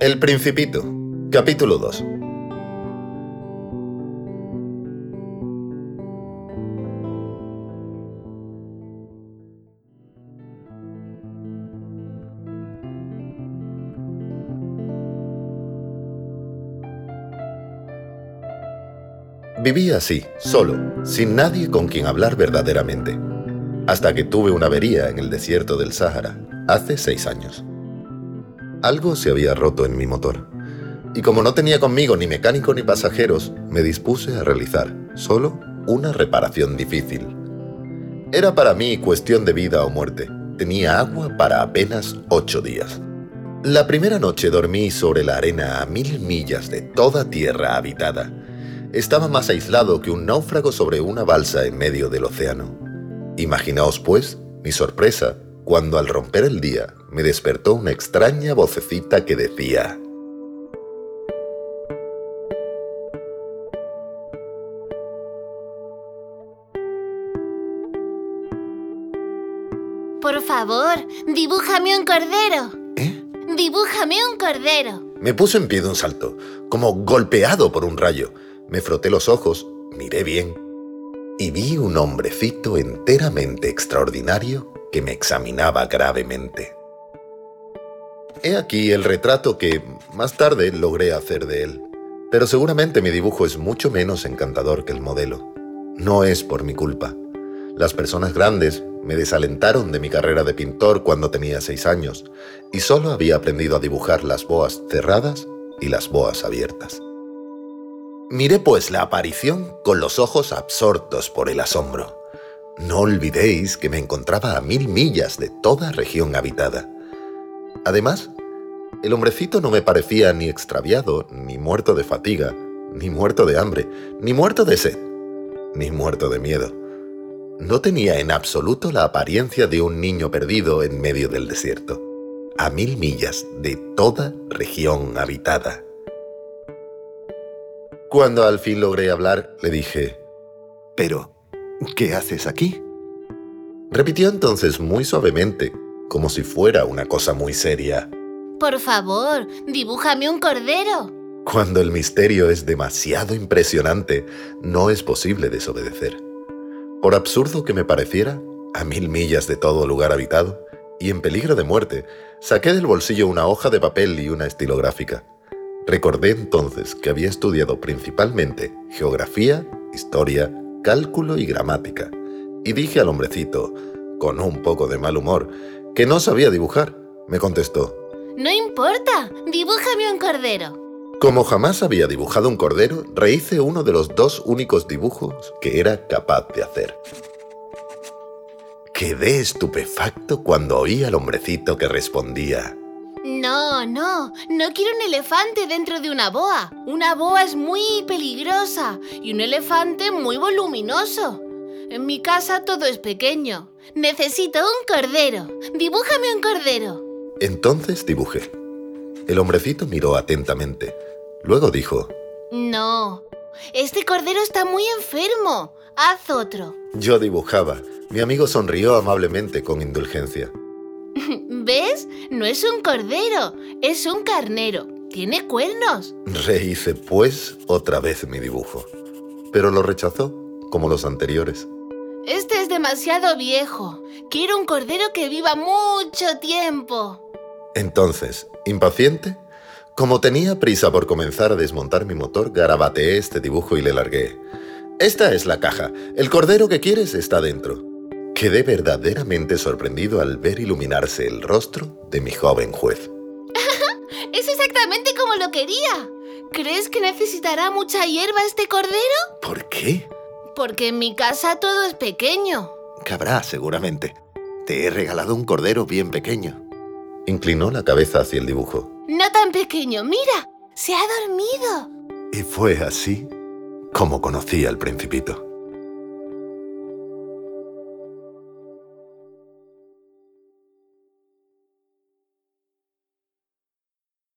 El Principito, capítulo 2. Viví así, solo, sin nadie con quien hablar verdaderamente, hasta que tuve una avería en el desierto del Sáhara, hace seis años. Algo se había roto en mi motor, y como no tenía conmigo ni mecánico ni pasajeros, me dispuse a realizar solo una reparación difícil. Era para mí cuestión de vida o muerte. Tenía agua para apenas ocho días. La primera noche dormí sobre la arena a mil millas de toda tierra habitada estaba más aislado que un náufrago sobre una balsa en medio del océano. Imaginaos, pues, mi sorpresa cuando al romper el día me despertó una extraña vocecita que decía... Por favor, dibújame un cordero. ¿Eh? Dibújame un cordero. Me puse en pie de un salto, como golpeado por un rayo. Me froté los ojos, miré bien y vi un hombrecito enteramente extraordinario que me examinaba gravemente. He aquí el retrato que más tarde logré hacer de él, pero seguramente mi dibujo es mucho menos encantador que el modelo. No es por mi culpa. Las personas grandes me desalentaron de mi carrera de pintor cuando tenía seis años y solo había aprendido a dibujar las boas cerradas y las boas abiertas. Miré pues la aparición con los ojos absortos por el asombro. No olvidéis que me encontraba a mil millas de toda región habitada. Además, el hombrecito no me parecía ni extraviado, ni muerto de fatiga, ni muerto de hambre, ni muerto de sed, ni muerto de miedo. No tenía en absoluto la apariencia de un niño perdido en medio del desierto, a mil millas de toda región habitada. Cuando al fin logré hablar, le dije, Pero, ¿qué haces aquí? Repitió entonces muy suavemente, como si fuera una cosa muy seria. Por favor, dibújame un cordero. Cuando el misterio es demasiado impresionante, no es posible desobedecer. Por absurdo que me pareciera, a mil millas de todo lugar habitado, y en peligro de muerte, saqué del bolsillo una hoja de papel y una estilográfica. Recordé entonces que había estudiado principalmente geografía, historia, cálculo y gramática, y dije al hombrecito, con un poco de mal humor, que no sabía dibujar. Me contestó, No importa, dibújame un cordero. Como jamás había dibujado un cordero, rehice uno de los dos únicos dibujos que era capaz de hacer. Quedé estupefacto cuando oí al hombrecito que respondía, no, no, no quiero un elefante dentro de una boa. Una boa es muy peligrosa y un elefante muy voluminoso. En mi casa todo es pequeño. Necesito un cordero. Dibújame un cordero. Entonces dibujé. El hombrecito miró atentamente. Luego dijo, No, este cordero está muy enfermo. Haz otro. Yo dibujaba. Mi amigo sonrió amablemente con indulgencia. ¿Ves? No es un cordero, es un carnero. Tiene cuernos. Rehice, pues, otra vez mi dibujo. Pero lo rechazó, como los anteriores. Este es demasiado viejo. Quiero un cordero que viva mucho tiempo. Entonces, impaciente, como tenía prisa por comenzar a desmontar mi motor, garabateé este dibujo y le largué. Esta es la caja. El cordero que quieres está dentro. Quedé verdaderamente sorprendido al ver iluminarse el rostro de mi joven juez. es exactamente como lo quería. ¿Crees que necesitará mucha hierba este cordero? ¿Por qué? Porque en mi casa todo es pequeño. Cabrá, seguramente. Te he regalado un cordero bien pequeño. Inclinó la cabeza hacia el dibujo. No tan pequeño, mira, se ha dormido. Y fue así como conocí al principito.